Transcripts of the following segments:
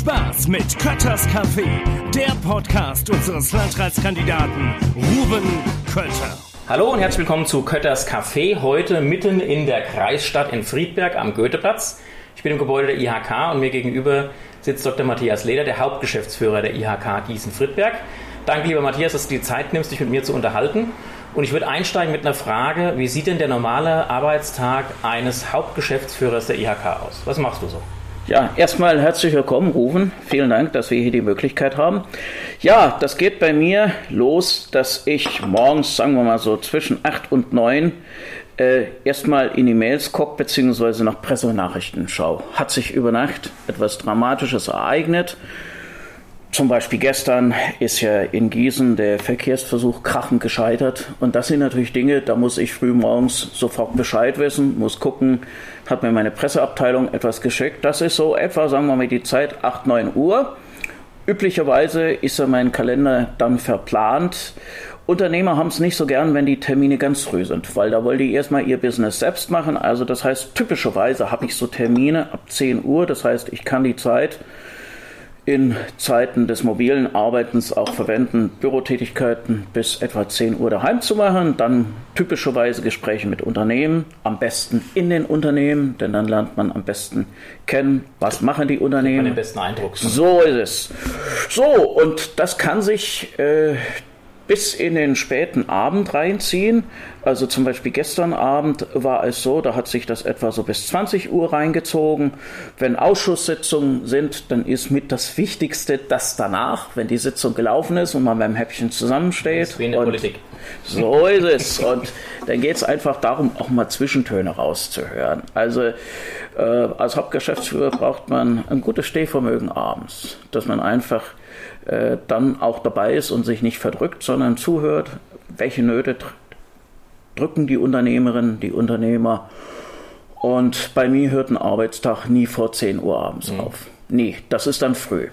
Spaß mit Kötters Café, der Podcast unseres Landratskandidaten Ruben Kötter. Hallo und herzlich willkommen zu Kötters Café, heute mitten in der Kreisstadt in Friedberg am Goetheplatz. Ich bin im Gebäude der IHK und mir gegenüber sitzt Dr. Matthias Leder, der Hauptgeschäftsführer der IHK Gießen-Friedberg. Danke, lieber Matthias, dass du die Zeit nimmst, dich mit mir zu unterhalten. Und ich würde einsteigen mit einer Frage, wie sieht denn der normale Arbeitstag eines Hauptgeschäftsführers der IHK aus? Was machst du so? Ja, erstmal herzlich willkommen, Rufen. Vielen Dank, dass wir hier die Möglichkeit haben. Ja, das geht bei mir los, dass ich morgens, sagen wir mal so, zwischen 8 und 9 äh, erstmal in die Mails gucke, beziehungsweise nach Pressenachrichten schaue. Hat sich über Nacht etwas Dramatisches ereignet? Zum Beispiel gestern ist ja in Gießen der Verkehrsversuch krachend gescheitert. Und das sind natürlich Dinge, da muss ich früh morgens sofort Bescheid wissen, muss gucken, hat mir meine Presseabteilung etwas geschickt. Das ist so etwa, sagen wir mal, die Zeit 8, 9 Uhr. Üblicherweise ist ja mein Kalender dann verplant. Unternehmer haben es nicht so gern, wenn die Termine ganz früh sind, weil da wollen die erstmal ihr Business selbst machen. Also das heißt, typischerweise habe ich so Termine ab 10 Uhr. Das heißt, ich kann die Zeit in Zeiten des mobilen Arbeitens auch verwenden, Bürotätigkeiten bis etwa 10 Uhr daheim zu machen, dann typischerweise Gespräche mit Unternehmen, am besten in den Unternehmen, denn dann lernt man am besten kennen, was machen die Unternehmen. Den besten Eindruck. So ist es. So, und das kann sich äh, bis in den späten Abend reinziehen. Also zum Beispiel gestern Abend war es so, da hat sich das etwa so bis 20 Uhr reingezogen. Wenn Ausschusssitzungen sind, dann ist mit das Wichtigste das danach, wenn die Sitzung gelaufen ist und man beim Häppchen zusammensteht. Das ist wie in der Politik. So ist es. Und dann geht es einfach darum, auch mal Zwischentöne rauszuhören. Also als Hauptgeschäftsführer braucht man ein gutes Stehvermögen abends, dass man einfach äh, dann auch dabei ist und sich nicht verdrückt, sondern zuhört, welche Nöte drücken die Unternehmerinnen, die Unternehmer. Und bei mir hört ein Arbeitstag nie vor 10 Uhr abends mhm. auf. Nie, das ist dann früh.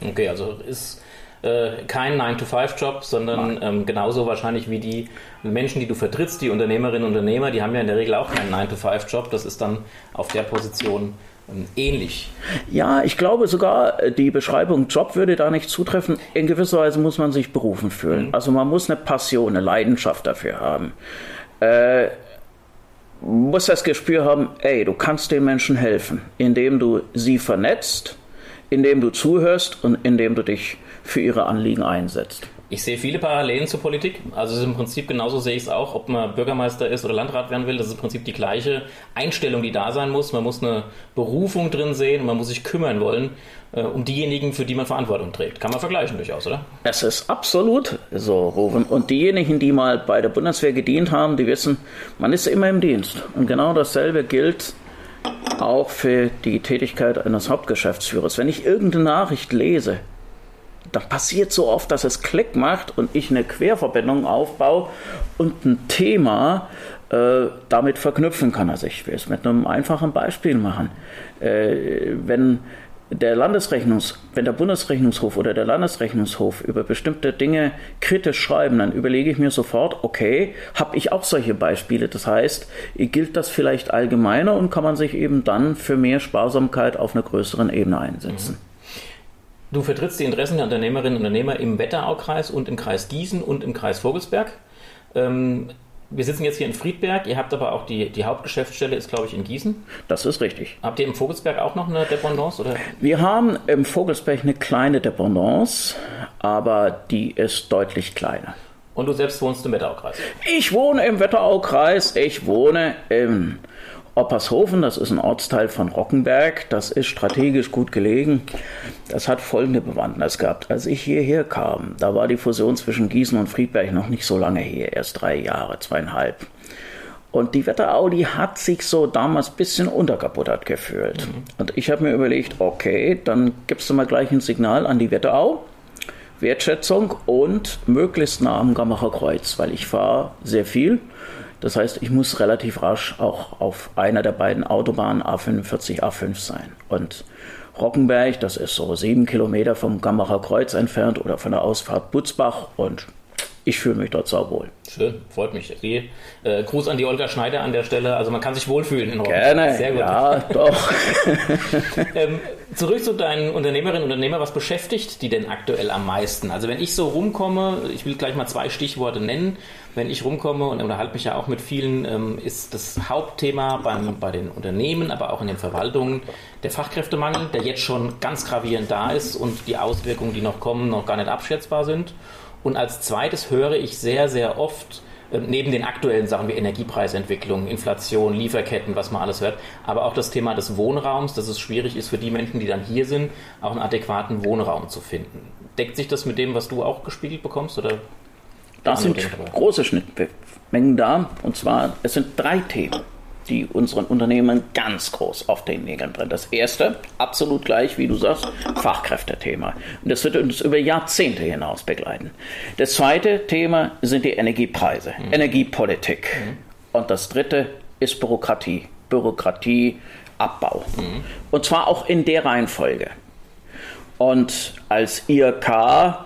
Okay, also ist äh, kein 9-to-5-Job, sondern ähm, genauso wahrscheinlich wie die Menschen, die du vertrittst, die Unternehmerinnen und Unternehmer, die haben ja in der Regel auch keinen 9-to-5-Job. Das ist dann auf der Position ähm, ähnlich. Ja, ich glaube sogar, äh, die Beschreibung Job würde da nicht zutreffen. In gewisser Weise muss man sich berufen fühlen. Mhm. Also man muss eine Passion, eine Leidenschaft dafür haben. Äh, muss das Gespür haben, ey, du kannst den Menschen helfen, indem du sie vernetzt, indem du zuhörst und indem du dich für ihre Anliegen einsetzt. Ich sehe viele Parallelen zur Politik. Also im Prinzip genauso sehe ich es auch, ob man Bürgermeister ist oder Landrat werden will. Das ist im Prinzip die gleiche Einstellung, die da sein muss. Man muss eine Berufung drin sehen, man muss sich kümmern wollen äh, um diejenigen, für die man Verantwortung trägt. Kann man vergleichen durchaus, oder? Es ist absolut so, Ruben. Und diejenigen, die mal bei der Bundeswehr gedient haben, die wissen, man ist immer im Dienst. Und genau dasselbe gilt auch für die Tätigkeit eines Hauptgeschäftsführers. Wenn ich irgendeine Nachricht lese, dann passiert so oft, dass es Klick macht und ich eine Querverbindung aufbaue und ein Thema äh, damit verknüpfen kann. Also ich will es mit einem einfachen Beispiel machen. Äh, wenn der Landesrechnungs, wenn der Bundesrechnungshof oder der Landesrechnungshof über bestimmte Dinge kritisch schreiben, dann überlege ich mir sofort, okay, habe ich auch solche Beispiele? Das heißt, gilt das vielleicht allgemeiner und kann man sich eben dann für mehr Sparsamkeit auf einer größeren Ebene einsetzen? Mhm. Du vertrittst die Interessen der Unternehmerinnen und Unternehmer im Wetteraukreis und im Kreis Gießen und im Kreis Vogelsberg. Ähm, wir sitzen jetzt hier in Friedberg, ihr habt aber auch die, die Hauptgeschäftsstelle ist, glaube ich, in Gießen. Das ist richtig. Habt ihr im Vogelsberg auch noch eine Dependance? Oder? Wir haben im Vogelsberg eine kleine Dependance, aber die ist deutlich kleiner. Und du selbst wohnst im Wetteraukreis? Ich wohne im Wetteraukreis, ich wohne im Oppershofen, das ist ein Ortsteil von Rockenberg, das ist strategisch gut gelegen. Das hat folgende Bewandtnis gehabt. Als ich hierher kam, da war die Fusion zwischen Gießen und Friedberg noch nicht so lange her, erst drei Jahre, zweieinhalb. Und die Wetterau, die hat sich so damals ein bisschen unterkaputtert gefühlt. Mhm. Und ich habe mir überlegt, okay, dann gibst du mal gleich ein Signal an die Wetterau. Wertschätzung und möglichst nah am Gammacher Kreuz, weil ich fahre sehr viel das heißt, ich muss relativ rasch auch auf einer der beiden Autobahnen A45, A5 sein. Und Rockenberg, das ist so sieben Kilometer vom Gambacher Kreuz entfernt oder von der Ausfahrt Butzbach und ich fühle mich dort sauwohl. Schön, freut mich. Die, äh, Gruß an die Olga Schneider an der Stelle. Also man kann sich wohlfühlen in Rom. Gerne, Sehr gut. ja, doch. ähm, zurück zu deinen Unternehmerinnen und Unternehmer. Was beschäftigt die denn aktuell am meisten? Also wenn ich so rumkomme, ich will gleich mal zwei Stichworte nennen. Wenn ich rumkomme und unterhalte mich ja auch mit vielen, ähm, ist das Hauptthema beim, bei den Unternehmen, aber auch in den Verwaltungen der Fachkräftemangel, der jetzt schon ganz gravierend da ist und die Auswirkungen, die noch kommen, noch gar nicht abschätzbar sind. Und als zweites höre ich sehr, sehr oft, äh, neben den aktuellen Sachen wie Energiepreisentwicklung, Inflation, Lieferketten, was man alles hört, aber auch das Thema des Wohnraums, dass es schwierig ist für die Menschen, die dann hier sind, auch einen adäquaten Wohnraum zu finden. Deckt sich das mit dem, was du auch gespiegelt bekommst? Oder da sind große Schnittmengen da. Und zwar, es sind drei Themen die unseren Unternehmen ganz groß auf den Nägeln brennt. Das erste, absolut gleich, wie du sagst, Fachkräftethema. Und das wird uns über Jahrzehnte hinaus begleiten. Das zweite Thema sind die Energiepreise, mhm. Energiepolitik. Mhm. Und das dritte ist Bürokratie. Bürokratieabbau. Mhm. Und zwar auch in der Reihenfolge. Und als IRK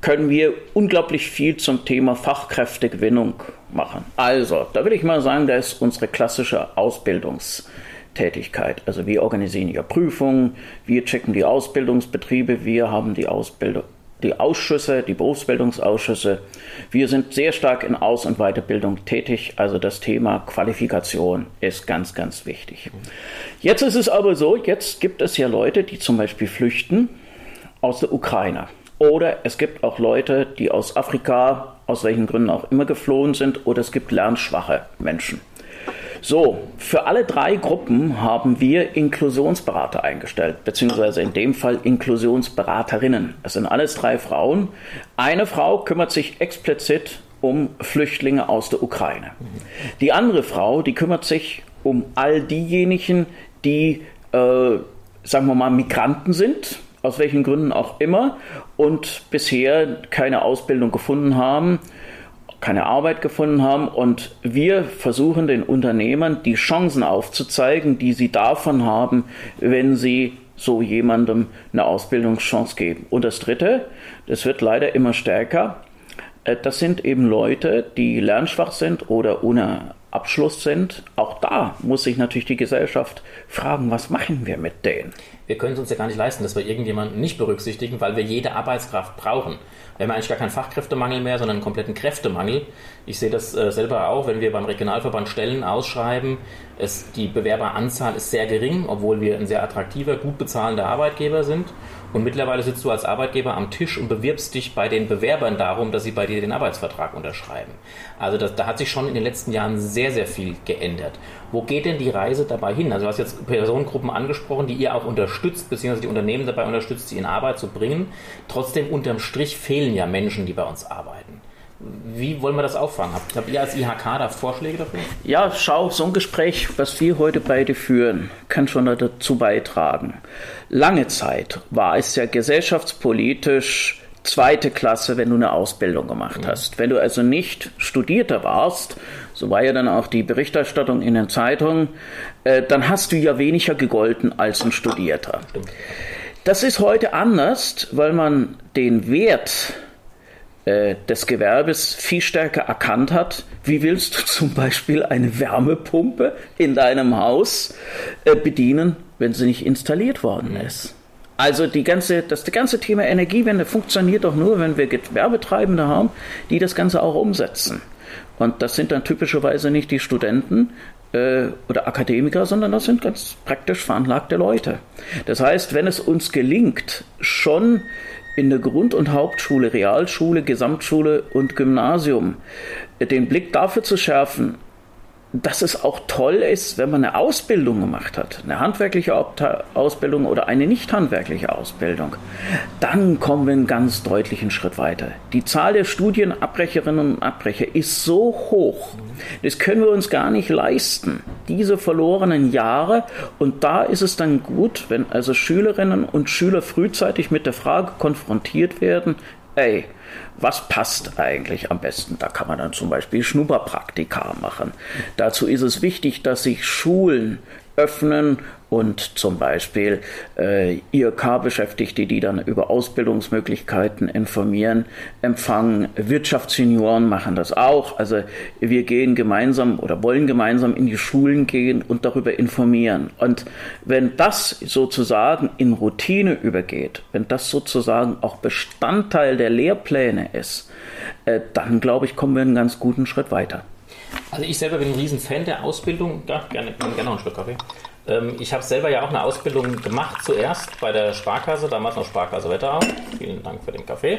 können wir unglaublich viel zum Thema Fachkräftegewinnung machen. Also, da würde ich mal sagen, da ist unsere klassische Ausbildungstätigkeit. Also wir organisieren ja Prüfungen, wir checken die Ausbildungsbetriebe, wir haben die Ausbildung, die Ausschüsse, die Berufsbildungsausschüsse. Wir sind sehr stark in Aus- und Weiterbildung tätig. Also das Thema Qualifikation ist ganz, ganz wichtig. Jetzt ist es aber so, jetzt gibt es ja Leute, die zum Beispiel flüchten aus der Ukraine. Oder es gibt auch Leute, die aus Afrika, aus welchen Gründen auch immer geflohen sind, oder es gibt lernschwache Menschen. So, für alle drei Gruppen haben wir Inklusionsberater eingestellt, beziehungsweise in dem Fall Inklusionsberaterinnen. Es sind alles drei Frauen. Eine Frau kümmert sich explizit um Flüchtlinge aus der Ukraine. Die andere Frau, die kümmert sich um all diejenigen, die, äh, sagen wir mal, Migranten sind, aus welchen Gründen auch immer, und bisher keine Ausbildung gefunden haben, keine Arbeit gefunden haben. Und wir versuchen den Unternehmern die Chancen aufzuzeigen, die sie davon haben, wenn sie so jemandem eine Ausbildungschance geben. Und das Dritte, das wird leider immer stärker, das sind eben Leute, die lernschwach sind oder ohne Abschluss sind. Auch da muss sich natürlich die Gesellschaft fragen, was machen wir mit denen? wir können es uns ja gar nicht leisten, dass wir irgendjemanden nicht berücksichtigen, weil wir jede Arbeitskraft brauchen. Wir haben eigentlich gar keinen Fachkräftemangel mehr, sondern einen kompletten Kräftemangel. Ich sehe das äh, selber auch, wenn wir beim Regionalverband Stellen ausschreiben. Es, die Bewerberanzahl ist sehr gering, obwohl wir ein sehr attraktiver, gut bezahlender Arbeitgeber sind. Und mittlerweile sitzt du als Arbeitgeber am Tisch und bewirbst dich bei den Bewerbern darum, dass sie bei dir den Arbeitsvertrag unterschreiben. Also das, da hat sich schon in den letzten Jahren sehr, sehr viel geändert. Wo geht denn die Reise dabei hin? Also du hast jetzt Personengruppen angesprochen, die ihr auch unterstützt, beziehungsweise die Unternehmen dabei unterstützt, sie in Arbeit zu bringen. Trotzdem unterm Strich fehlen ja Menschen, die bei uns arbeiten. Wie wollen wir das auffangen? Habt, ihr als IHK da Vorschläge dafür? Ja, schau, so ein Gespräch, was wir heute beide führen, kann schon dazu beitragen. Lange Zeit war es ja gesellschaftspolitisch zweite Klasse, wenn du eine Ausbildung gemacht hast. Wenn du also nicht Studierter warst, so war ja dann auch die Berichterstattung in den Zeitungen, äh, dann hast du ja weniger gegolten als ein Studierter. Das ist heute anders, weil man den Wert äh, des Gewerbes viel stärker erkannt hat. Wie willst du zum Beispiel eine Wärmepumpe in deinem Haus äh, bedienen, wenn sie nicht installiert worden ist? Also die ganze, das ganze Thema Energiewende funktioniert doch nur, wenn wir Gewerbetreibende haben, die das Ganze auch umsetzen. Und das sind dann typischerweise nicht die Studenten äh, oder Akademiker, sondern das sind ganz praktisch veranlagte Leute. Das heißt, wenn es uns gelingt, schon in der Grund- und Hauptschule, Realschule, Gesamtschule und Gymnasium. Den Blick dafür zu schärfen, dass es auch toll ist, wenn man eine Ausbildung gemacht hat, eine handwerkliche Ausbildung oder eine nicht handwerkliche Ausbildung, dann kommen wir einen ganz deutlichen Schritt weiter. Die Zahl der Studienabbrecherinnen und Abbrecher ist so hoch, das können wir uns gar nicht leisten, diese verlorenen Jahre. Und da ist es dann gut, wenn also Schülerinnen und Schüler frühzeitig mit der Frage konfrontiert werden, ey, was passt eigentlich am besten? Da kann man dann zum Beispiel Schnupperpraktika machen. Dazu ist es wichtig, dass sich Schulen öffnen und zum Beispiel äh, IHK-Beschäftigte, die dann über Ausbildungsmöglichkeiten informieren, empfangen. Wirtschaftssenioren machen das auch. Also wir gehen gemeinsam oder wollen gemeinsam in die Schulen gehen und darüber informieren. Und wenn das sozusagen in Routine übergeht, wenn das sozusagen auch Bestandteil der Lehrpläne ist, äh, dann glaube ich, kommen wir einen ganz guten Schritt weiter. Also ich selber bin ein riesen Fan der Ausbildung. Ja, gerne, gerne noch einen Schluck Kaffee. Ähm, ich habe selber ja auch eine Ausbildung gemacht, zuerst bei der Sparkasse, damals noch Sparkasse Wetterau. Vielen Dank für den Kaffee.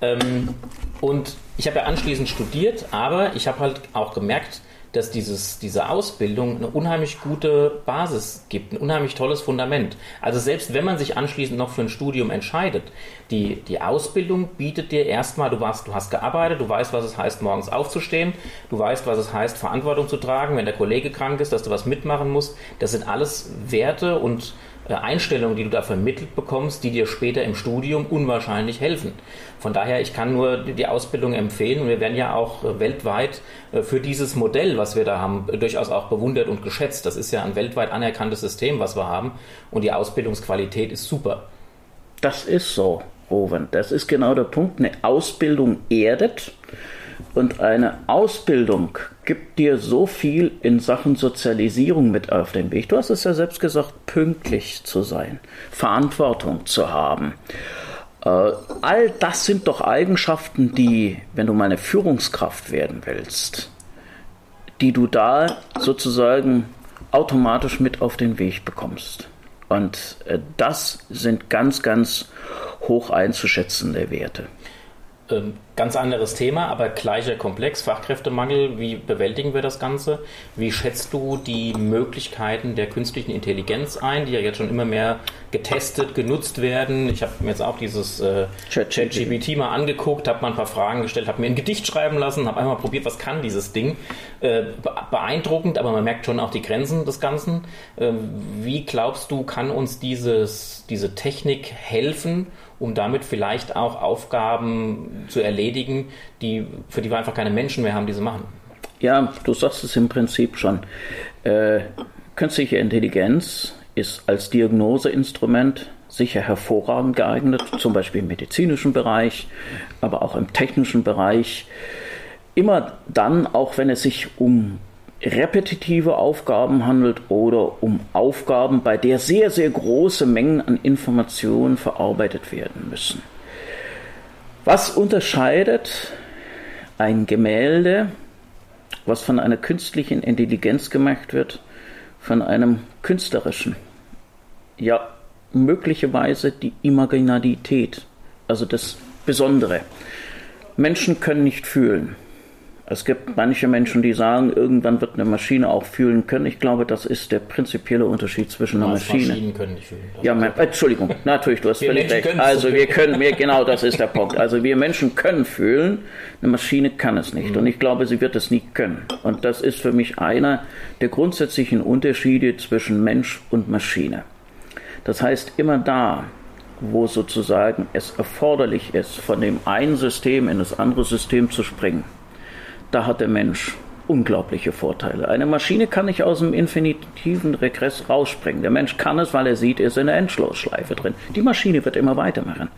Ähm, und ich habe ja anschließend studiert, aber ich habe halt auch gemerkt, dass dieses, diese Ausbildung eine unheimlich gute Basis gibt, ein unheimlich tolles Fundament. Also selbst wenn man sich anschließend noch für ein Studium entscheidet, die, die Ausbildung bietet dir erstmal, du, warst, du hast gearbeitet, du weißt, was es heißt, morgens aufzustehen, du weißt, was es heißt, Verantwortung zu tragen, wenn der Kollege krank ist, dass du was mitmachen musst. Das sind alles Werte und Einstellungen, die du da vermittelt bekommst, die dir später im Studium unwahrscheinlich helfen. Von daher, ich kann nur die Ausbildung empfehlen und wir werden ja auch äh, weltweit äh, für dieses Modell, was wir da haben, durchaus auch bewundert und geschätzt. Das ist ja ein weltweit anerkanntes System, was wir haben und die Ausbildungsqualität ist super. Das ist so, Rowan. Das ist genau der Punkt. Eine Ausbildung erdet und eine Ausbildung gibt dir so viel in Sachen Sozialisierung mit auf den Weg. Du hast es ja selbst gesagt, pünktlich zu sein, Verantwortung zu haben. Äh, all das sind doch Eigenschaften, die, wenn du mal eine Führungskraft werden willst, die du da sozusagen automatisch mit auf den Weg bekommst. Und äh, das sind ganz, ganz hoch einzuschätzende Werte. Ähm, ganz anderes Thema, aber gleicher Komplex, Fachkräftemangel. Wie bewältigen wir das Ganze? Wie schätzt du die Möglichkeiten der künstlichen Intelligenz ein, die ja jetzt schon immer mehr getestet, genutzt werden? Ich habe mir jetzt auch dieses äh, ChatGPT mal angeguckt, habe mal ein paar Fragen gestellt, habe mir ein Gedicht schreiben lassen, habe einmal probiert, was kann dieses Ding. Äh, beeindruckend, aber man merkt schon auch die Grenzen des Ganzen. Äh, wie glaubst du, kann uns dieses, diese Technik helfen? um damit vielleicht auch Aufgaben zu erledigen, die, für die wir einfach keine Menschen mehr haben, die sie machen. Ja, du sagst es im Prinzip schon. Äh, künstliche Intelligenz ist als Diagnoseinstrument sicher hervorragend geeignet, zum Beispiel im medizinischen Bereich, aber auch im technischen Bereich. Immer dann, auch wenn es sich um repetitive Aufgaben handelt oder um Aufgaben, bei der sehr, sehr große Mengen an Informationen verarbeitet werden müssen. Was unterscheidet ein Gemälde, was von einer künstlichen Intelligenz gemacht wird, von einem künstlerischen? Ja, möglicherweise die Imaginalität, also das Besondere. Menschen können nicht fühlen. Es gibt manche Menschen, die sagen, irgendwann wird eine Maschine auch fühlen können. Ich glaube, das ist der prinzipielle Unterschied zwischen einer Maschine. Maschinen können nicht fühlen. Ja, mein, Entschuldigung, natürlich, du hast wir völlig recht. Also wir können, wir, genau das ist der Punkt. Also wir Menschen können fühlen, eine Maschine kann es nicht. Mhm. Und ich glaube, sie wird es nie können. Und das ist für mich einer der grundsätzlichen Unterschiede zwischen Mensch und Maschine. Das heißt, immer da, wo sozusagen es erforderlich ist, von dem einen System in das andere System zu springen, da hat der Mensch unglaubliche Vorteile. Eine Maschine kann nicht aus dem infinitiven Regress rausspringen. Der Mensch kann es, weil er sieht, er ist in der Endlosschleife drin. Die Maschine wird immer weitermachen.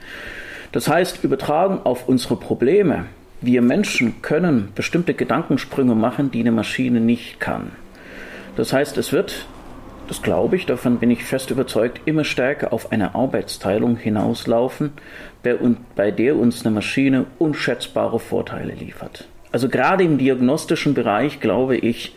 Das heißt, übertragen auf unsere Probleme, wir Menschen können bestimmte Gedankensprünge machen, die eine Maschine nicht kann. Das heißt, es wird, das glaube ich, davon bin ich fest überzeugt, immer stärker auf eine Arbeitsteilung hinauslaufen, bei der uns eine Maschine unschätzbare Vorteile liefert. Also gerade im diagnostischen Bereich, glaube ich,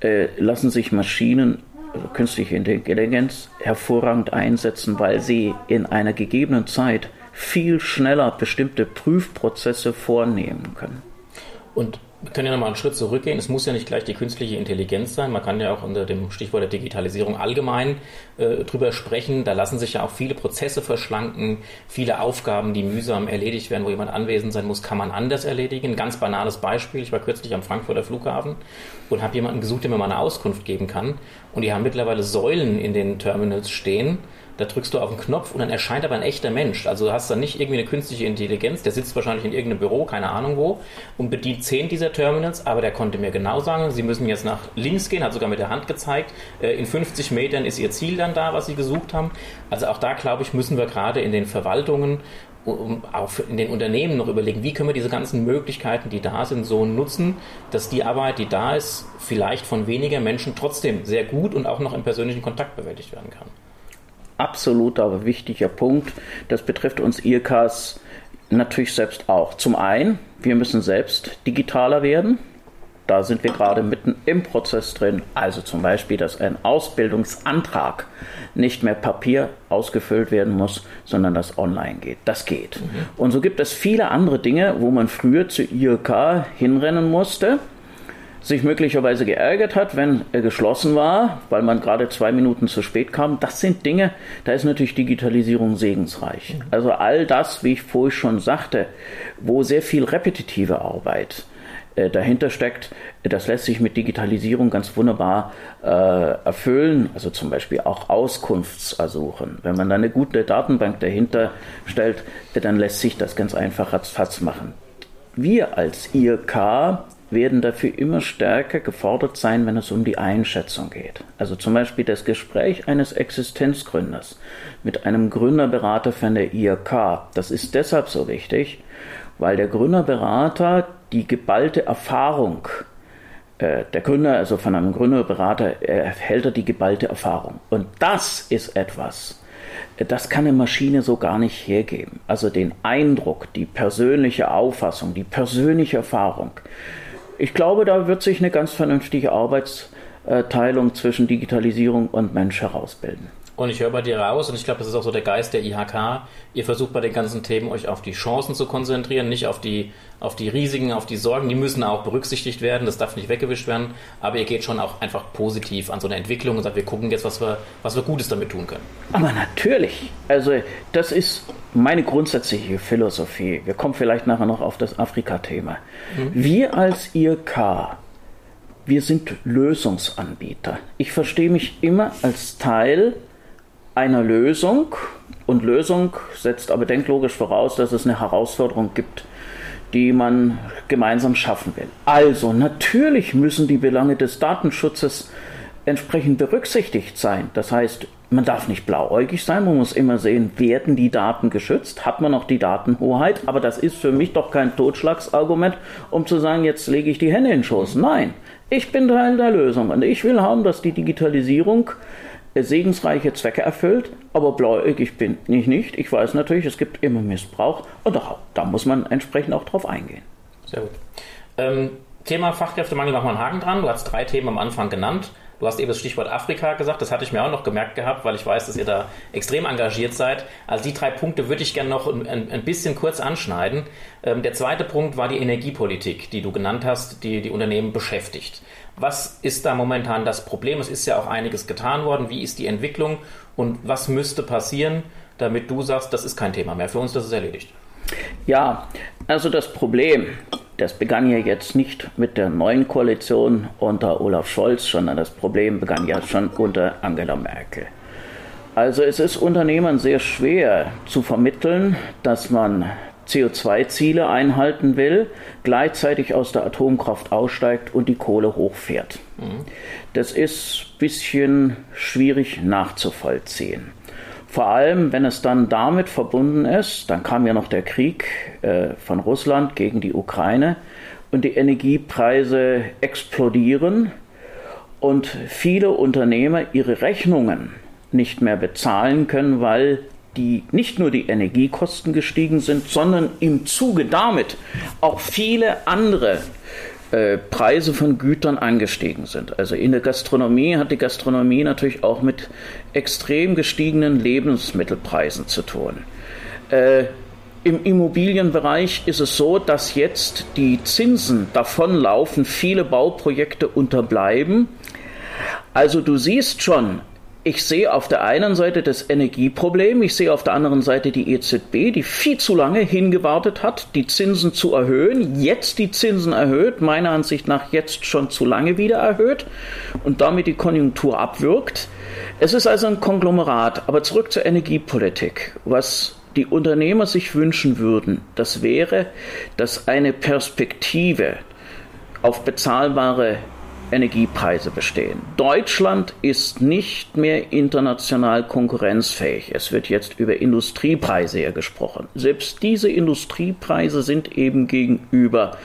äh, lassen sich Maschinen, also künstliche Intelligenz, hervorragend einsetzen, weil sie in einer gegebenen Zeit viel schneller bestimmte Prüfprozesse vornehmen können. Und wir können ja nochmal einen Schritt zurückgehen. Es muss ja nicht gleich die künstliche Intelligenz sein. Man kann ja auch unter dem Stichwort der Digitalisierung allgemein äh, drüber sprechen. Da lassen sich ja auch viele Prozesse verschlanken. Viele Aufgaben, die mühsam erledigt werden, wo jemand anwesend sein muss, kann man anders erledigen. Ein ganz banales Beispiel. Ich war kürzlich am Frankfurter Flughafen und habe jemanden gesucht, der mir mal eine Auskunft geben kann. Und die haben mittlerweile Säulen in den Terminals stehen, da drückst du auf den Knopf und dann erscheint aber ein echter Mensch. Also du hast dann nicht irgendwie eine künstliche Intelligenz, der sitzt wahrscheinlich in irgendeinem Büro, keine Ahnung wo, und bedient zehn dieser Terminals, aber der konnte mir genau sagen, sie müssen jetzt nach links gehen, hat sogar mit der Hand gezeigt, äh, in 50 Metern ist ihr Ziel dann da, was sie gesucht haben. Also auch da, glaube ich, müssen wir gerade in den Verwaltungen auch in den Unternehmen noch überlegen, wie können wir diese ganzen Möglichkeiten, die da sind, so nutzen, dass die Arbeit, die da ist, vielleicht von weniger Menschen trotzdem sehr gut und auch noch im persönlichen Kontakt bewältigt werden kann absoluter, aber wichtiger Punkt. Das betrifft uns IRCAS natürlich selbst auch. Zum einen, wir müssen selbst digitaler werden. Da sind wir gerade mitten im Prozess drin. Also zum Beispiel, dass ein Ausbildungsantrag nicht mehr Papier ausgefüllt werden muss, sondern das online geht. Das geht. Mhm. Und so gibt es viele andere Dinge, wo man früher zu IRK hinrennen musste sich möglicherweise geärgert hat, wenn er geschlossen war, weil man gerade zwei Minuten zu spät kam. Das sind Dinge, da ist natürlich Digitalisierung segensreich. Also all das, wie ich vorhin schon sagte, wo sehr viel repetitive Arbeit äh, dahinter steckt, das lässt sich mit Digitalisierung ganz wunderbar äh, erfüllen. Also zum Beispiel auch Auskunftsersuchen. Wenn man da eine gute Datenbank dahinter stellt, dann lässt sich das ganz einfach ratzfatz machen. Wir als IRK werden dafür immer stärker gefordert sein, wenn es um die Einschätzung geht. Also zum Beispiel das Gespräch eines Existenzgründers mit einem Gründerberater von der IRK. Das ist deshalb so wichtig, weil der Gründerberater die geballte Erfahrung äh, der Gründer, also von einem Gründerberater, erhält er die geballte Erfahrung. Und das ist etwas, das kann eine Maschine so gar nicht hergeben. Also den Eindruck, die persönliche Auffassung, die persönliche Erfahrung, ich glaube, da wird sich eine ganz vernünftige Arbeitsteilung zwischen Digitalisierung und Mensch herausbilden. Und ich höre bei dir raus, und ich glaube, das ist auch so der Geist der IHK. Ihr versucht bei den ganzen Themen euch auf die Chancen zu konzentrieren, nicht auf die, auf die Risiken, auf die Sorgen. Die müssen auch berücksichtigt werden, das darf nicht weggewischt werden. Aber ihr geht schon auch einfach positiv an so eine Entwicklung und sagt, wir gucken jetzt, was wir, was wir Gutes damit tun können. Aber natürlich. Also, das ist meine grundsätzliche Philosophie. Wir kommen vielleicht nachher noch auf das Afrika-Thema. Mhm. Wir als IHK wir sind Lösungsanbieter. Ich verstehe mich immer als Teil einer Lösung und Lösung setzt aber denklogisch voraus, dass es eine Herausforderung gibt, die man gemeinsam schaffen will. Also natürlich müssen die Belange des Datenschutzes entsprechend berücksichtigt sein. Das heißt, man darf nicht blauäugig sein, man muss immer sehen, werden die Daten geschützt, hat man noch die Datenhoheit, aber das ist für mich doch kein Totschlagsargument, um zu sagen, jetzt lege ich die Hände in den Schoß. Nein, ich bin Teil der Lösung und ich will haben, dass die Digitalisierung segensreiche Zwecke erfüllt, aber blauäugig bin ich nicht. Ich weiß natürlich, es gibt immer Missbrauch und auch, da muss man entsprechend auch drauf eingehen. Sehr gut. Ähm, Thema Fachkräftemangel machen wir einen Haken dran. Du hast drei Themen am Anfang genannt. Du hast eben das Stichwort Afrika gesagt, das hatte ich mir auch noch gemerkt gehabt, weil ich weiß, dass ihr da extrem engagiert seid. Also die drei Punkte würde ich gerne noch ein, ein bisschen kurz anschneiden. Ähm, der zweite Punkt war die Energiepolitik, die du genannt hast, die die Unternehmen beschäftigt. Was ist da momentan das Problem? Es ist ja auch einiges getan worden. Wie ist die Entwicklung und was müsste passieren, damit du sagst, das ist kein Thema mehr für uns, das ist erledigt? Ja, also das Problem, das begann ja jetzt nicht mit der neuen Koalition unter Olaf Scholz, sondern das Problem begann ja schon unter Angela Merkel. Also es ist Unternehmern sehr schwer zu vermitteln, dass man CO2-Ziele einhalten will, gleichzeitig aus der Atomkraft aussteigt und die Kohle hochfährt. Mhm. Das ist ein bisschen schwierig nachzuvollziehen. Vor allem, wenn es dann damit verbunden ist, dann kam ja noch der Krieg äh, von Russland gegen die Ukraine und die Energiepreise explodieren und viele Unternehmer ihre Rechnungen nicht mehr bezahlen können, weil die nicht nur die Energiekosten gestiegen sind, sondern im Zuge damit auch viele andere äh, Preise von Gütern angestiegen sind. Also in der Gastronomie hat die Gastronomie natürlich auch mit extrem gestiegenen Lebensmittelpreisen zu tun. Äh, Im Immobilienbereich ist es so, dass jetzt die Zinsen davonlaufen, viele Bauprojekte unterbleiben. Also du siehst schon, ich sehe auf der einen Seite das Energieproblem, ich sehe auf der anderen Seite die EZB, die viel zu lange hingewartet hat, die Zinsen zu erhöhen, jetzt die Zinsen erhöht, meiner Ansicht nach jetzt schon zu lange wieder erhöht und damit die Konjunktur abwirkt. Es ist also ein Konglomerat, aber zurück zur Energiepolitik. Was die Unternehmer sich wünschen würden, das wäre, dass eine Perspektive auf bezahlbare Energiepreise bestehen. Deutschland ist nicht mehr international konkurrenzfähig. Es wird jetzt über Industriepreise hier gesprochen. Selbst diese Industriepreise sind eben gegenüber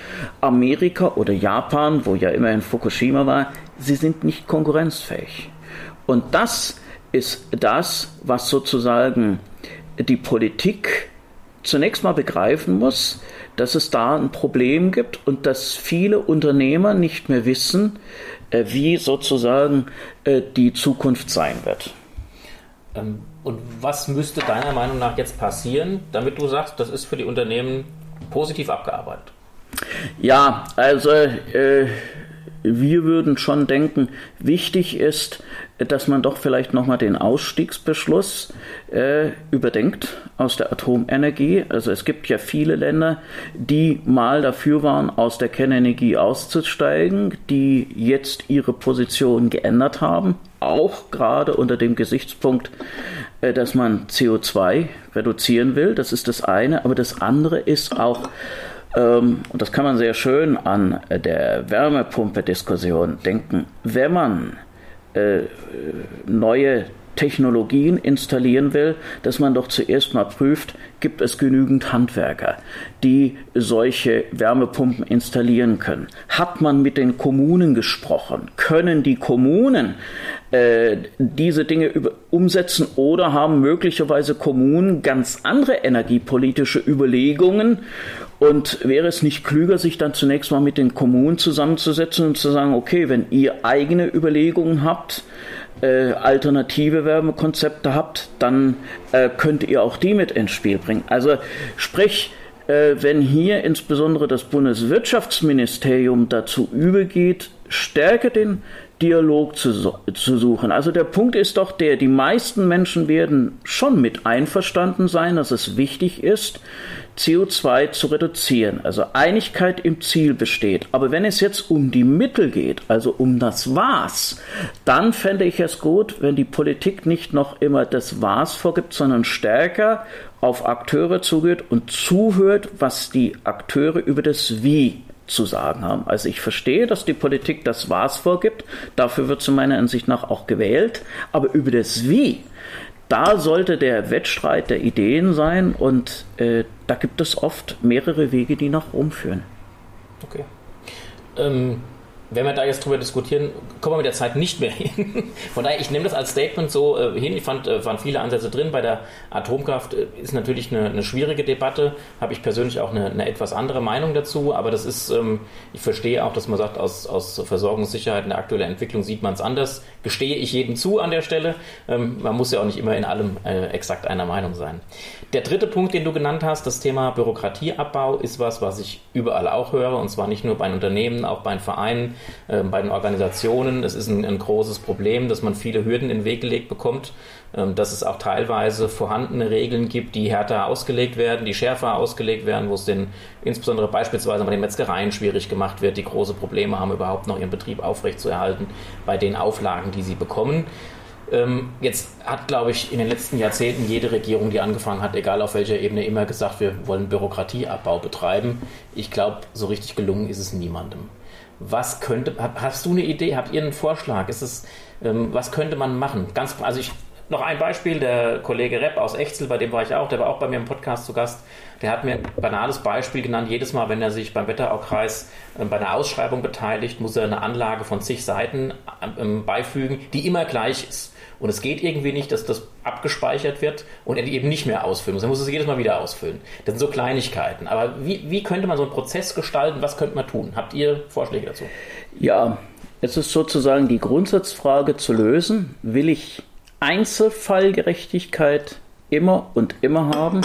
Amerika oder Japan, wo ja immerhin Fukushima war, sie sind nicht konkurrenzfähig. Und das ist das, was sozusagen die Politik zunächst mal begreifen muss, dass es da ein Problem gibt und dass viele Unternehmer nicht mehr wissen, äh, wie sozusagen äh, die Zukunft sein wird. Ähm, und was müsste deiner Meinung nach jetzt passieren, damit du sagst, das ist für die Unternehmen positiv abgearbeitet? Ja, also äh, wir würden schon denken, wichtig ist, dass man doch vielleicht nochmal den Ausstiegsbeschluss äh, überdenkt aus der Atomenergie. Also es gibt ja viele Länder, die mal dafür waren, aus der Kernenergie auszusteigen, die jetzt ihre Position geändert haben, auch gerade unter dem Gesichtspunkt, äh, dass man CO2 reduzieren will. Das ist das eine. Aber das andere ist auch, und das kann man sehr schön an der Wärmepumpe-Diskussion denken, wenn man äh, neue Technologien installieren will, dass man doch zuerst mal prüft, gibt es genügend Handwerker, die solche Wärmepumpen installieren können. Hat man mit den Kommunen gesprochen? Können die Kommunen äh, diese Dinge über, umsetzen oder haben möglicherweise Kommunen ganz andere energiepolitische Überlegungen und wäre es nicht klüger, sich dann zunächst mal mit den Kommunen zusammenzusetzen und zu sagen, okay, wenn ihr eigene Überlegungen habt, äh, alternative Wärmekonzepte habt, dann äh, könnt ihr auch die mit ins Spiel bringen. Also sprich, äh, wenn hier insbesondere das Bundeswirtschaftsministerium dazu übergeht, stärker den Dialog zu, zu suchen. Also der Punkt ist doch der, die meisten Menschen werden schon mit einverstanden sein, dass es wichtig ist, CO2 zu reduzieren. Also Einigkeit im Ziel besteht. Aber wenn es jetzt um die Mittel geht, also um das Was, dann fände ich es gut, wenn die Politik nicht noch immer das Was vorgibt, sondern stärker auf Akteure zugeht und zuhört, was die Akteure über das Wie zu sagen haben. Also ich verstehe, dass die Politik das Was vorgibt, dafür wird zu meiner Ansicht nach auch gewählt, aber über das Wie da sollte der Wettstreit der Ideen sein und äh, da gibt es oft mehrere Wege, die nach Rom führen. Okay. Ähm, wenn wir da jetzt drüber diskutieren, kommen wir mit der Zeit nicht mehr hin. Von daher, ich nehme das als Statement so äh, hin. Ich fand, äh, waren viele Ansätze drin. Bei der Atomkraft äh, ist natürlich eine, eine, schwierige Debatte. Habe ich persönlich auch eine, eine, etwas andere Meinung dazu. Aber das ist, ähm, ich verstehe auch, dass man sagt, aus, aus Versorgungssicherheit in der aktuellen Entwicklung sieht man es anders. Gestehe ich jedem zu an der Stelle. Ähm, man muss ja auch nicht immer in allem exakt einer Meinung sein. Der dritte Punkt, den du genannt hast, das Thema Bürokratieabbau, ist was, was ich überall auch höre. Und zwar nicht nur bei Unternehmen, auch bei Vereinen äh, bei den Organisationen. Es ist ein, ein, großes Problem, dass man viele Hürden in den Weg gelegt bekommt, ähm, dass es auch teilweise vorhandene Regeln gibt, die härter ausgelegt werden, die schärfer ausgelegt werden, wo es den insbesondere beispielsweise bei den Metzgereien schwierig gemacht wird, die große Probleme haben, überhaupt noch ihren Betrieb aufrechtzuerhalten bei den Auflagen, die sie bekommen. Ähm, jetzt hat, glaube ich, in den letzten Jahrzehnten jede Regierung, die angefangen hat, egal auf welcher Ebene, immer gesagt, wir wollen Bürokratieabbau betreiben. Ich glaube, so richtig gelungen ist es niemandem. Was könnte, hast du eine Idee, habt ihr einen Vorschlag? Ist es, ähm, was könnte man machen? Ganz, also ich, noch ein Beispiel, der Kollege Repp aus Echzel, bei dem war ich auch, der war auch bei mir im Podcast zu Gast, der hat mir ein banales Beispiel genannt. Jedes Mal, wenn er sich beim Wetteraukreis äh, bei einer Ausschreibung beteiligt, muss er eine Anlage von zig Seiten ähm, beifügen, die immer gleich ist. Und es geht irgendwie nicht, dass das abgespeichert wird und er die eben nicht mehr ausfüllen muss. Er muss es jedes Mal wieder ausfüllen. Das sind so Kleinigkeiten. Aber wie, wie könnte man so einen Prozess gestalten? Was könnte man tun? Habt ihr Vorschläge dazu? Ja, es ist sozusagen die Grundsatzfrage zu lösen. Will ich Einzelfallgerechtigkeit immer und immer haben?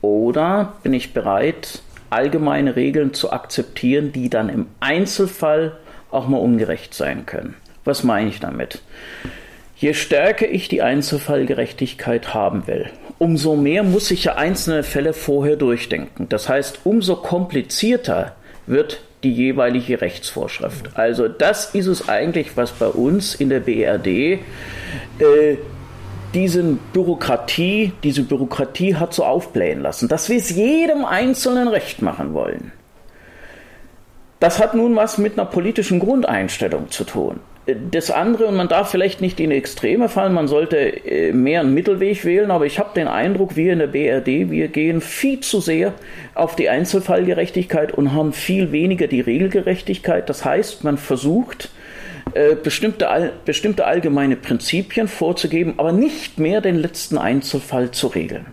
Oder bin ich bereit, allgemeine Regeln zu akzeptieren, die dann im Einzelfall auch mal ungerecht sein können? Was meine ich damit? Je stärker ich die Einzelfallgerechtigkeit haben will, umso mehr muss ich ja einzelne Fälle vorher durchdenken. Das heißt, umso komplizierter wird die jeweilige Rechtsvorschrift. Also das ist es eigentlich, was bei uns in der BRD äh, diesen Bürokratie, diese Bürokratie hat so aufblähen lassen, dass wir es jedem Einzelnen recht machen wollen. Das hat nun was mit einer politischen Grundeinstellung zu tun. Das andere, und man darf vielleicht nicht in Extreme fallen, man sollte äh, mehr einen Mittelweg wählen, aber ich habe den Eindruck, wir in der BRD, wir gehen viel zu sehr auf die Einzelfallgerechtigkeit und haben viel weniger die Regelgerechtigkeit. Das heißt, man versucht, äh, bestimmte, bestimmte allgemeine Prinzipien vorzugeben, aber nicht mehr den letzten Einzelfall zu regeln.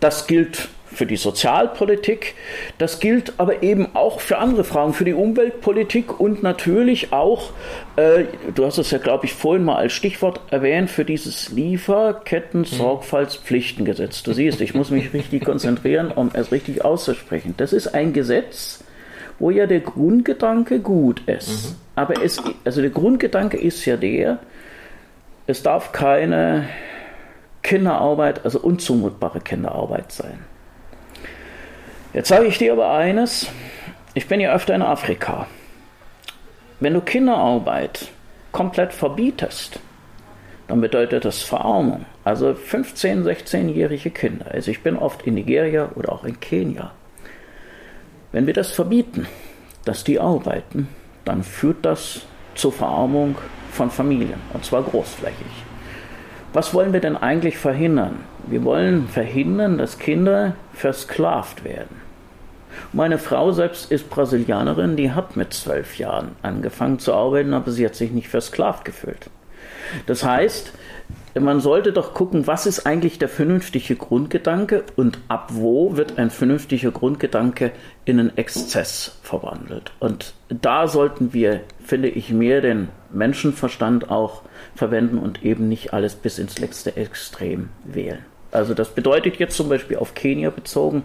Das gilt für die Sozialpolitik. Das gilt aber eben auch für andere Fragen, für die Umweltpolitik und natürlich auch, äh, du hast es ja, glaube ich, vorhin mal als Stichwort erwähnt, für dieses Lieferketten-Sorgfaltspflichtengesetz. Du siehst, ich muss mich richtig konzentrieren, um es richtig auszusprechen. Das ist ein Gesetz, wo ja der Grundgedanke gut ist. Mhm. Aber es, also der Grundgedanke ist ja der, es darf keine Kinderarbeit, also unzumutbare Kinderarbeit sein. Jetzt sage ich dir aber eines, ich bin ja öfter in Afrika. Wenn du Kinderarbeit komplett verbietest, dann bedeutet das Verarmung. Also 15-, 16-jährige Kinder. Also ich bin oft in Nigeria oder auch in Kenia. Wenn wir das verbieten, dass die arbeiten, dann führt das zur Verarmung von Familien, und zwar großflächig. Was wollen wir denn eigentlich verhindern? Wir wollen verhindern, dass Kinder versklavt werden. Meine Frau selbst ist Brasilianerin, die hat mit zwölf Jahren angefangen zu arbeiten, aber sie hat sich nicht versklavt gefühlt. Das heißt, man sollte doch gucken, was ist eigentlich der vernünftige Grundgedanke und ab wo wird ein vernünftiger Grundgedanke in einen Exzess verwandelt. Und da sollten wir, finde ich, mehr den Menschenverstand auch verwenden und eben nicht alles bis ins letzte Extrem wählen. Also das bedeutet jetzt zum Beispiel auf Kenia bezogen,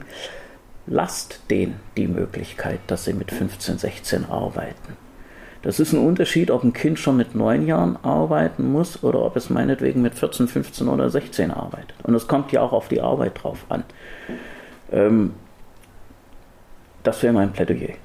lasst denen die Möglichkeit, dass sie mit 15, 16 arbeiten. Das ist ein Unterschied, ob ein Kind schon mit neun Jahren arbeiten muss oder ob es meinetwegen mit 14, 15 oder 16 arbeitet. Und es kommt ja auch auf die Arbeit drauf an. Ähm, das wäre mein Plädoyer.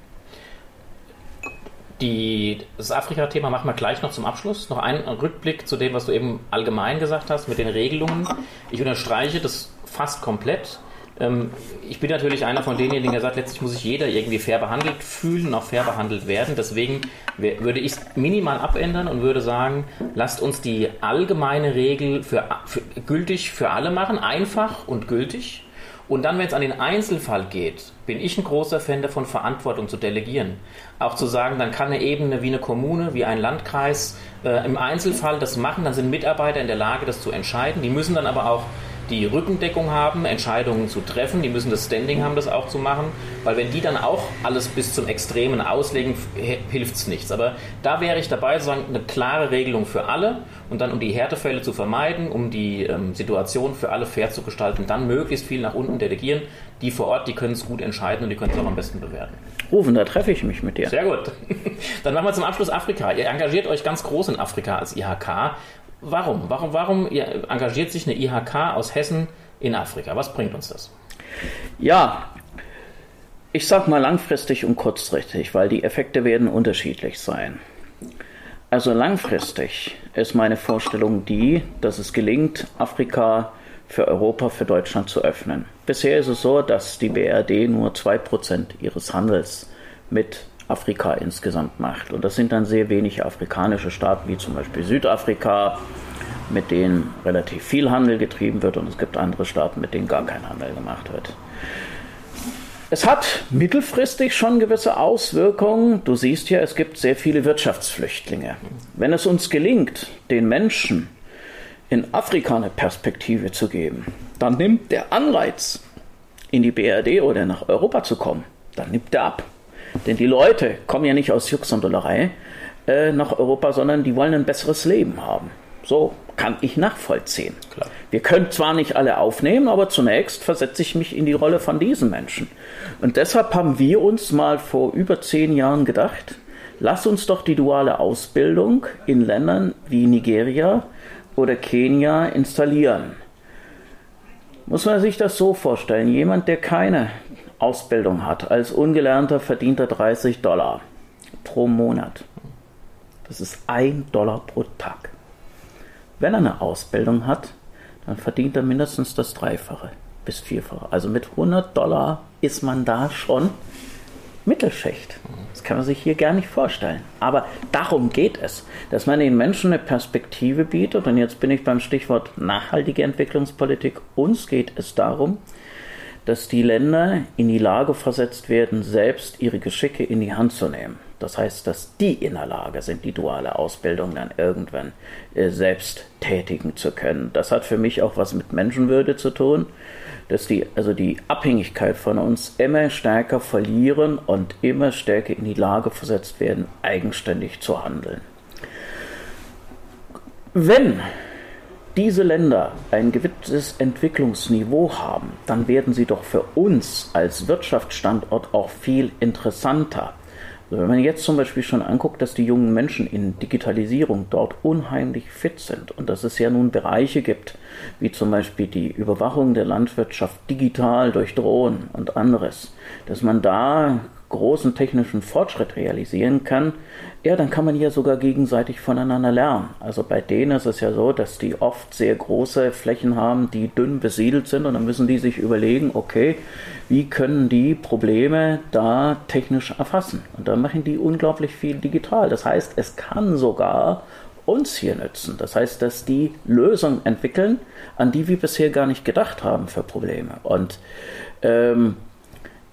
Die, das Afrika-Thema machen wir gleich noch zum Abschluss. Noch einen Rückblick zu dem, was du eben allgemein gesagt hast mit den Regelungen. Ich unterstreiche das fast komplett. Ähm, ich bin natürlich einer von denjenigen, der sagt, letztlich muss sich jeder irgendwie fair behandelt fühlen und auch fair behandelt werden. Deswegen würde ich es minimal abändern und würde sagen, lasst uns die allgemeine Regel für, für, gültig für alle machen, einfach und gültig. Und dann, wenn es an den Einzelfall geht, bin ich ein großer Fan davon, Verantwortung zu delegieren. Auch zu sagen, dann kann eine Ebene wie eine Kommune, wie ein Landkreis äh, im Einzelfall das machen, dann sind Mitarbeiter in der Lage, das zu entscheiden. Die müssen dann aber auch die Rückendeckung haben, Entscheidungen zu treffen. Die müssen das Standing haben, das auch zu machen. Weil wenn die dann auch alles bis zum Extremen auslegen, hilft es nichts. Aber da wäre ich dabei, sozusagen eine klare Regelung für alle und dann, um die Härtefälle zu vermeiden, um die ähm, Situation für alle fair zu gestalten, dann möglichst viel nach unten delegieren. Die vor Ort, die können es gut entscheiden und die können es auch am besten bewerten. Rufen, da treffe ich mich mit dir. Sehr gut. Dann machen wir zum Abschluss Afrika. Ihr engagiert euch ganz groß in Afrika als IHK. Warum? Warum, warum engagiert sich eine IHK aus Hessen in Afrika? Was bringt uns das? Ja, ich sage mal langfristig und kurzfristig, weil die Effekte werden unterschiedlich sein. Also langfristig ist meine Vorstellung die, dass es gelingt, Afrika für Europa, für Deutschland zu öffnen. Bisher ist es so, dass die BRD nur 2% ihres Handels mit Afrika insgesamt macht. Und das sind dann sehr wenig afrikanische Staaten, wie zum Beispiel Südafrika, mit denen relativ viel Handel getrieben wird. Und es gibt andere Staaten, mit denen gar kein Handel gemacht wird. Es hat mittelfristig schon gewisse Auswirkungen. Du siehst ja, es gibt sehr viele Wirtschaftsflüchtlinge. Wenn es uns gelingt, den Menschen in Afrika eine Perspektive zu geben, dann nimmt der Anreiz, in die BRD oder nach Europa zu kommen, dann nimmt der ab. Denn die Leute kommen ja nicht aus Jux und Dollerei äh, nach Europa, sondern die wollen ein besseres Leben haben. So kann ich nachvollziehen. Klar. Wir können zwar nicht alle aufnehmen, aber zunächst versetze ich mich in die Rolle von diesen Menschen. Und deshalb haben wir uns mal vor über zehn Jahren gedacht, lass uns doch die duale Ausbildung in Ländern wie Nigeria oder Kenia installieren. Muss man sich das so vorstellen, jemand, der keine Ausbildung hat, als Ungelernter verdient er 30 Dollar pro Monat. Das ist ein Dollar pro Tag. Wenn er eine Ausbildung hat, dann verdient er mindestens das Dreifache bis Vierfache. Also mit 100 Dollar ist man da schon Mittelschicht. Das kann man sich hier gar nicht vorstellen. Aber darum geht es, dass man den Menschen eine Perspektive bietet. Und jetzt bin ich beim Stichwort nachhaltige Entwicklungspolitik. Uns geht es darum, dass die Länder in die Lage versetzt werden, selbst ihre Geschicke in die Hand zu nehmen. Das heißt, dass die in der Lage sind, die duale Ausbildung dann irgendwann äh, selbst tätigen zu können. Das hat für mich auch was mit Menschenwürde zu tun, dass die, also die Abhängigkeit von uns immer stärker verlieren und immer stärker in die Lage versetzt werden, eigenständig zu handeln. Wenn diese Länder ein gewisses Entwicklungsniveau haben, dann werden sie doch für uns als Wirtschaftsstandort auch viel interessanter. Also wenn man jetzt zum Beispiel schon anguckt, dass die jungen Menschen in Digitalisierung dort unheimlich fit sind und dass es ja nun Bereiche gibt, wie zum Beispiel die Überwachung der Landwirtschaft digital durch Drohnen und anderes, dass man da großen technischen Fortschritt realisieren kann, ja, dann kann man ja sogar gegenseitig voneinander lernen. Also bei denen ist es ja so, dass die oft sehr große Flächen haben, die dünn besiedelt sind und dann müssen die sich überlegen, okay, wie können die Probleme da technisch erfassen? Und dann machen die unglaublich viel digital. Das heißt, es kann sogar uns hier nützen. Das heißt, dass die Lösungen entwickeln, an die wir bisher gar nicht gedacht haben für Probleme. Und ähm,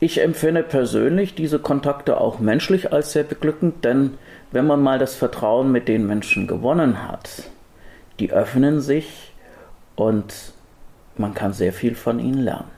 ich empfinde persönlich diese Kontakte auch menschlich als sehr beglückend, denn wenn man mal das Vertrauen mit den Menschen gewonnen hat, die öffnen sich und man kann sehr viel von ihnen lernen.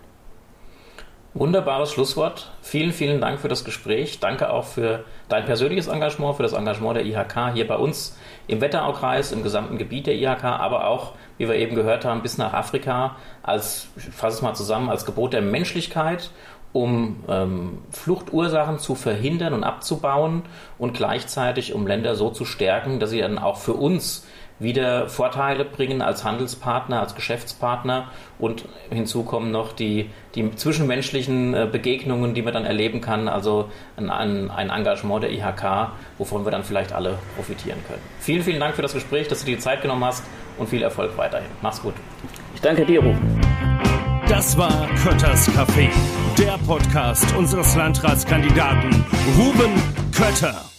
Wunderbares Schlusswort. Vielen, vielen Dank für das Gespräch. Danke auch für dein persönliches Engagement, für das Engagement der IHK hier bei uns im Wetteraukreis, im gesamten Gebiet der IHK, aber auch, wie wir eben gehört haben, bis nach Afrika als, ich fasse es mal zusammen, als Gebot der Menschlichkeit um ähm, Fluchtursachen zu verhindern und abzubauen und gleichzeitig um Länder so zu stärken, dass sie dann auch für uns wieder Vorteile bringen als Handelspartner, als Geschäftspartner und hinzu kommen noch die, die zwischenmenschlichen äh, Begegnungen, die man dann erleben kann, also ein, ein, Engagement der IHK, wovon wir dann vielleicht alle profitieren können. Vielen, vielen Dank für das Gespräch, dass du dir die Zeit genommen hast und viel Erfolg weiterhin. Mach's gut. Ich danke dir, Rufen. Das war Kötters Café, der Podcast unseres Landratskandidaten Ruben Kötter.